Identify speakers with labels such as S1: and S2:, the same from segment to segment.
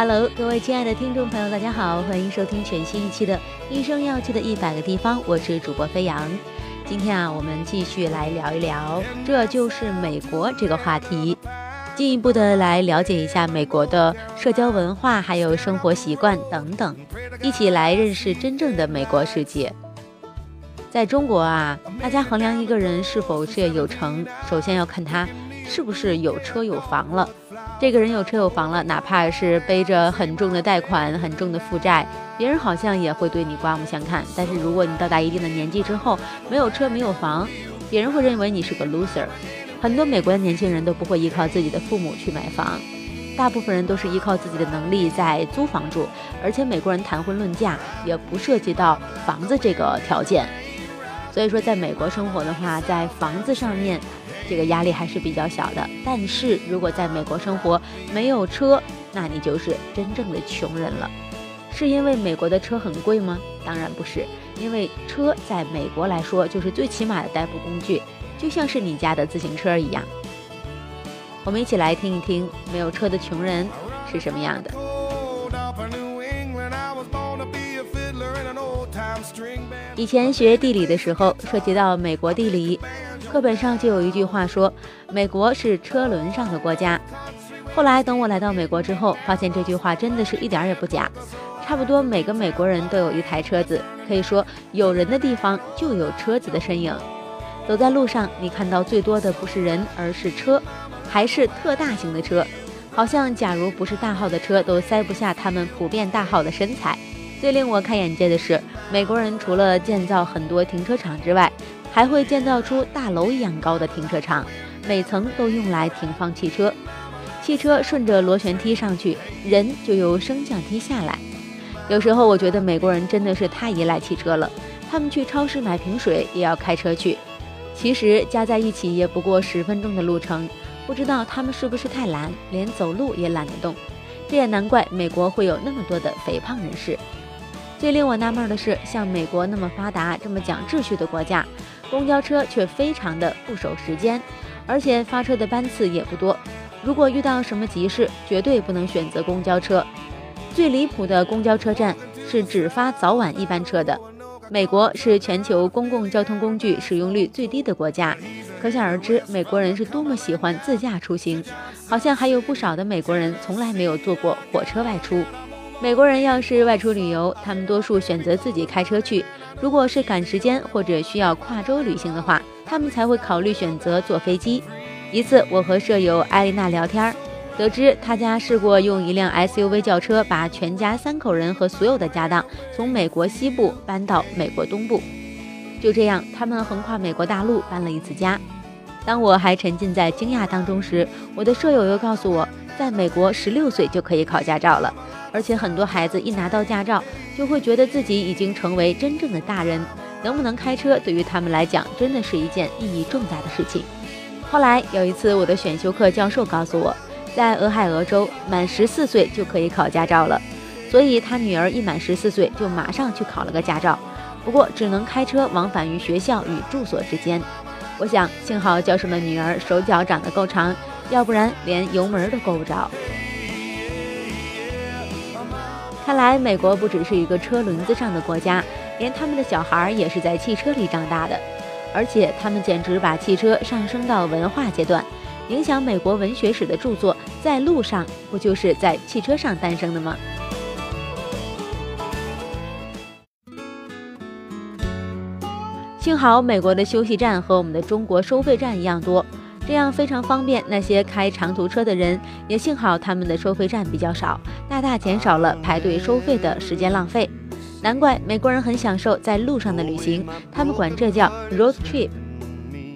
S1: ！Hello，各位亲爱的听众朋友，大家好，欢迎收听全新一期的《一生要去的一百个地方》，我是主播飞扬。今天啊，我们继续来聊一聊，这就是美国这个话题，进一步的来了解一下美国的社交文化，还有生活习惯等等，一起来认识真正的美国世界。在中国啊，大家衡量一个人是否事业有成，首先要看他是不是有车有房了。这个人有车有房了，哪怕是背着很重的贷款、很重的负债，别人好像也会对你刮目相看。但是如果你到达一定的年纪之后，没有车没有房，别人会认为你是个 loser。很多美国的年轻人都不会依靠自己的父母去买房，大部分人都是依靠自己的能力在租房住，而且美国人谈婚论嫁也不涉及到房子这个条件。所以说，在美国生活的话，在房子上面。这个压力还是比较小的，但是如果在美国生活没有车，那你就是真正的穷人了。是因为美国的车很贵吗？当然不是，因为车在美国来说就是最起码的代步工具，就像是你家的自行车一样。我们一起来听一听没有车的穷人是什么样的。以前学地理的时候，涉及到美国地理。课本上就有一句话说，美国是车轮上的国家。后来等我来到美国之后，发现这句话真的是一点也不假。差不多每个美国人都有一台车子，可以说有人的地方就有车子的身影。走在路上，你看到最多的不是人，而是车，还是特大型的车。好像假如不是大号的车，都塞不下他们普遍大号的身材。最令我开眼界的是，美国人除了建造很多停车场之外，还会建造出大楼一样高的停车场，每层都用来停放汽车。汽车顺着螺旋梯上去，人就由升降梯下来。有时候我觉得美国人真的是太依赖汽车了，他们去超市买瓶水也要开车去。其实加在一起也不过十分钟的路程，不知道他们是不是太懒，连走路也懒得动。这也难怪美国会有那么多的肥胖人士。最令我纳闷的是，像美国那么发达、这么讲秩序的国家。公交车却非常的不守时间，而且发车的班次也不多。如果遇到什么急事，绝对不能选择公交车。最离谱的公交车站是只发早晚一班车的。美国是全球公共交通工具使用率最低的国家，可想而知，美国人是多么喜欢自驾出行。好像还有不少的美国人从来没有坐过火车外出。美国人要是外出旅游，他们多数选择自己开车去。如果是赶时间或者需要跨州旅行的话，他们才会考虑选择坐飞机。一次，我和舍友艾丽娜聊天，得知她家试过用一辆 SUV 轿车把全家三口人和所有的家当从美国西部搬到美国东部。就这样，他们横跨美国大陆搬了一次家。当我还沉浸在惊讶当中时，我的舍友又告诉我，在美国十六岁就可以考驾照了。而且很多孩子一拿到驾照，就会觉得自己已经成为真正的大人，能不能开车对于他们来讲，真的是一件意义重大的事情。后来有一次，我的选修课教授告诉我，在俄亥俄州，满十四岁就可以考驾照了，所以他女儿一满十四岁就马上去考了个驾照，不过只能开车往返于学校与住所之间。我想，幸好教授的女儿手脚长得够长，要不然连油门都够不着。看来，美国不只是一个车轮子上的国家，连他们的小孩也是在汽车里长大的，而且他们简直把汽车上升到文化阶段。影响美国文学史的著作，在路上不就是在汽车上诞生的吗？幸好，美国的休息站和我们的中国收费站一样多。这样非常方便那些开长途车的人，也幸好他们的收费站比较少，大大减少了排队收费的时间浪费。难怪美国人很享受在路上的旅行，他们管这叫 road trip。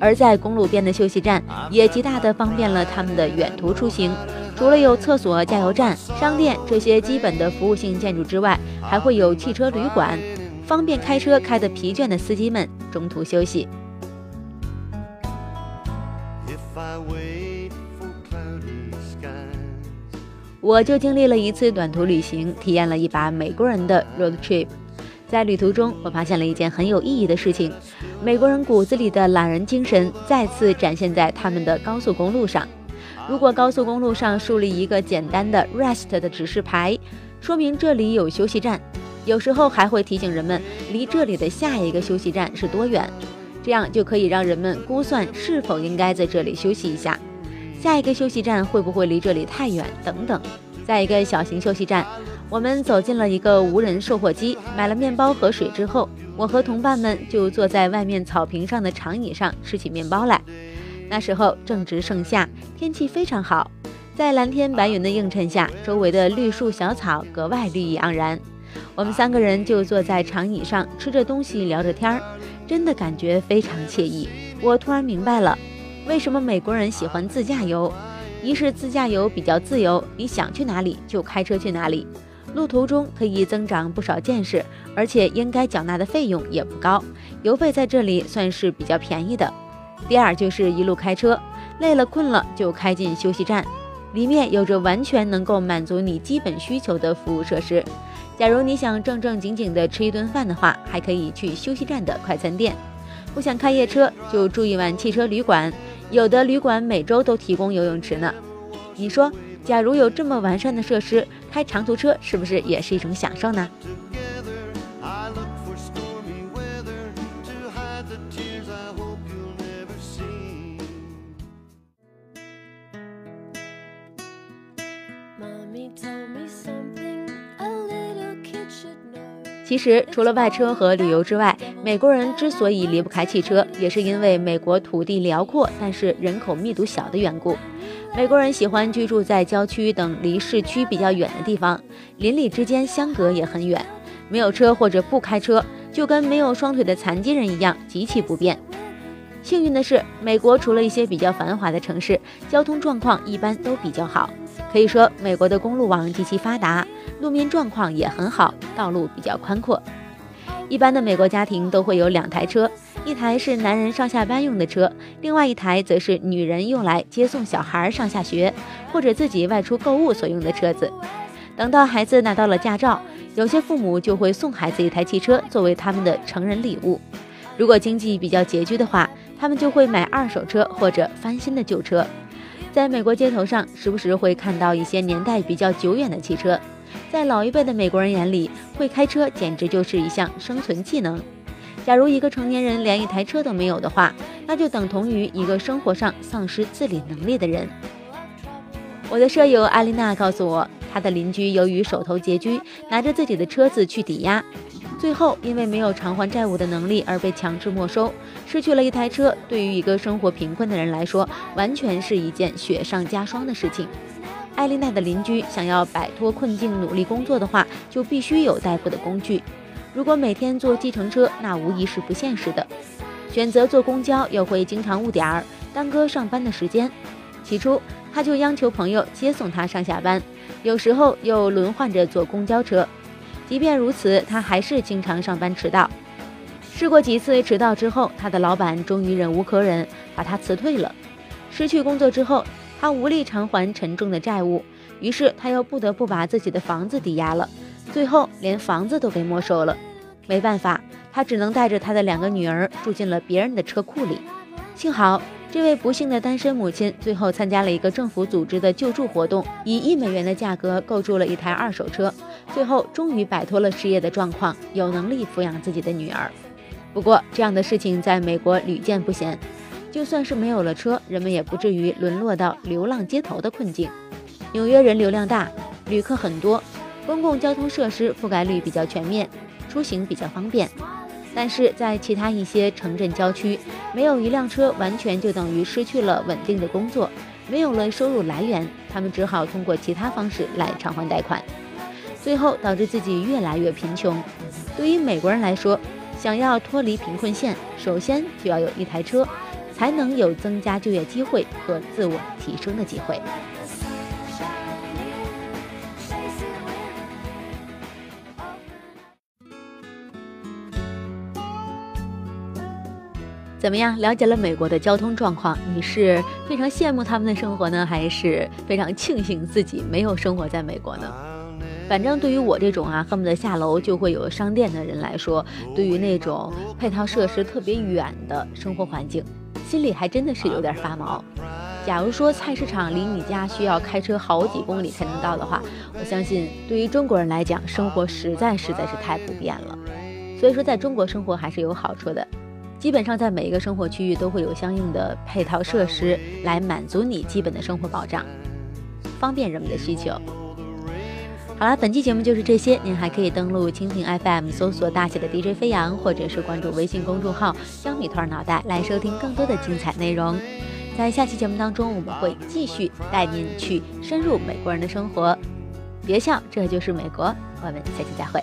S1: 而在公路边的休息站，也极大的方便了他们的远途出行。除了有厕所、加油站、商店这些基本的服务性建筑之外，还会有汽车旅馆，方便开车开得疲倦的司机们中途休息。我就经历了一次短途旅行，体验了一把美国人的 road trip。在旅途中，我发现了一件很有意义的事情：美国人骨子里的懒人精神再次展现在他们的高速公路上。如果高速公路上树立一个简单的 rest 的指示牌，说明这里有休息站，有时候还会提醒人们离这里的下一个休息站是多远，这样就可以让人们估算是否应该在这里休息一下。下一个休息站会不会离这里太远？等等，在一个小型休息站，我们走进了一个无人售货机，买了面包和水之后，我和同伴们就坐在外面草坪上的长椅上吃起面包来。那时候正值盛夏，天气非常好，在蓝天白云的映衬下，周围的绿树小草格外绿意盎然。我们三个人就坐在长椅上吃着东西，聊着天儿，真的感觉非常惬意。我突然明白了。为什么美国人喜欢自驾游？一是自驾游比较自由，你想去哪里就开车去哪里，路途中可以增长不少见识，而且应该缴纳的费用也不高，油费在这里算是比较便宜的。第二就是一路开车，累了困了就开进休息站，里面有着完全能够满足你基本需求的服务设施。假如你想正正经经的吃一顿饭的话，还可以去休息站的快餐店；不想开夜车，就住一晚汽车旅馆。有的旅馆每周都提供游泳池呢，你说，假如有这么完善的设施，开长途车是不是也是一种享受呢？其实，除了外车和旅游之外，美国人之所以离不开汽车，也是因为美国土地辽阔，但是人口密度小的缘故。美国人喜欢居住在郊区等离市区比较远的地方，邻里之间相隔也很远，没有车或者不开车，就跟没有双腿的残疾人一样，极其不便。幸运的是，美国除了一些比较繁华的城市，交通状况一般都比较好。可以说，美国的公路网极其发达，路面状况也很好，道路比较宽阔。一般的美国家庭都会有两台车，一台是男人上下班用的车，另外一台则是女人用来接送小孩上下学或者自己外出购物所用的车子。等到孩子拿到了驾照，有些父母就会送孩子一台汽车作为他们的成人礼物。如果经济比较拮据的话，他们就会买二手车或者翻新的旧车。在美国街头上，时不时会看到一些年代比较久远的汽车。在老一辈的美国人眼里，会开车简直就是一项生存技能。假如一个成年人连一台车都没有的话，那就等同于一个生活上丧失自理能力的人。我的舍友艾丽娜告诉我，她的邻居由于手头拮据，拿着自己的车子去抵押。最后，因为没有偿还债务的能力而被强制没收，失去了一台车，对于一个生活贫困的人来说，完全是一件雪上加霜的事情。艾丽娜的邻居想要摆脱困境、努力工作的话，就必须有代步的工具。如果每天坐计程车，那无疑是不现实的。选择坐公交，又会经常误点儿，耽搁上班的时间。起初，他就央求朋友接送他上下班，有时候又轮换着坐公交车。即便如此，他还是经常上班迟到。试过几次迟到之后，他的老板终于忍无可忍，把他辞退了。失去工作之后，他无力偿还沉重的债务，于是他又不得不把自己的房子抵押了，最后连房子都被没收了。没办法，他只能带着他的两个女儿住进了别人的车库里。幸好。这位不幸的单身母亲最后参加了一个政府组织的救助活动，以一美元的价格购入了一台二手车，最后终于摆脱了失业的状况，有能力抚养自己的女儿。不过，这样的事情在美国屡见不鲜。就算是没有了车，人们也不至于沦落到流浪街头的困境。纽约人流量大，旅客很多，公共交通设施覆盖率比较全面，出行比较方便。但是在其他一些城镇郊区，没有一辆车，完全就等于失去了稳定的工作，没有了收入来源，他们只好通过其他方式来偿还贷款，最后导致自己越来越贫穷。对于美国人来说，想要脱离贫困线，首先就要有一台车，才能有增加就业机会和自我提升的机会。怎么样？了解了美国的交通状况，你是非常羡慕他们的生活呢，还是非常庆幸自己没有生活在美国呢？反正对于我这种啊，恨不得下楼就会有商店的人来说，对于那种配套设施特别远的生活环境，心里还真的是有点发毛。假如说菜市场离你家需要开车好几公里才能到的话，我相信对于中国人来讲，生活实在实在是太不便了。所以说，在中国生活还是有好处的，基本上在每一个生活区域都会有相应的配套设施来满足你基本的生活保障，方便人们的需求。好了，本期节目就是这些。您还可以登录蜻蜓 FM 搜索大写的 DJ 飞扬，或者是关注微信公众号“小米团脑袋”来收听更多的精彩内容。在下期节目当中，我们会继续带您去深入美国人的生活。别笑，这就是美国。我们下期再会。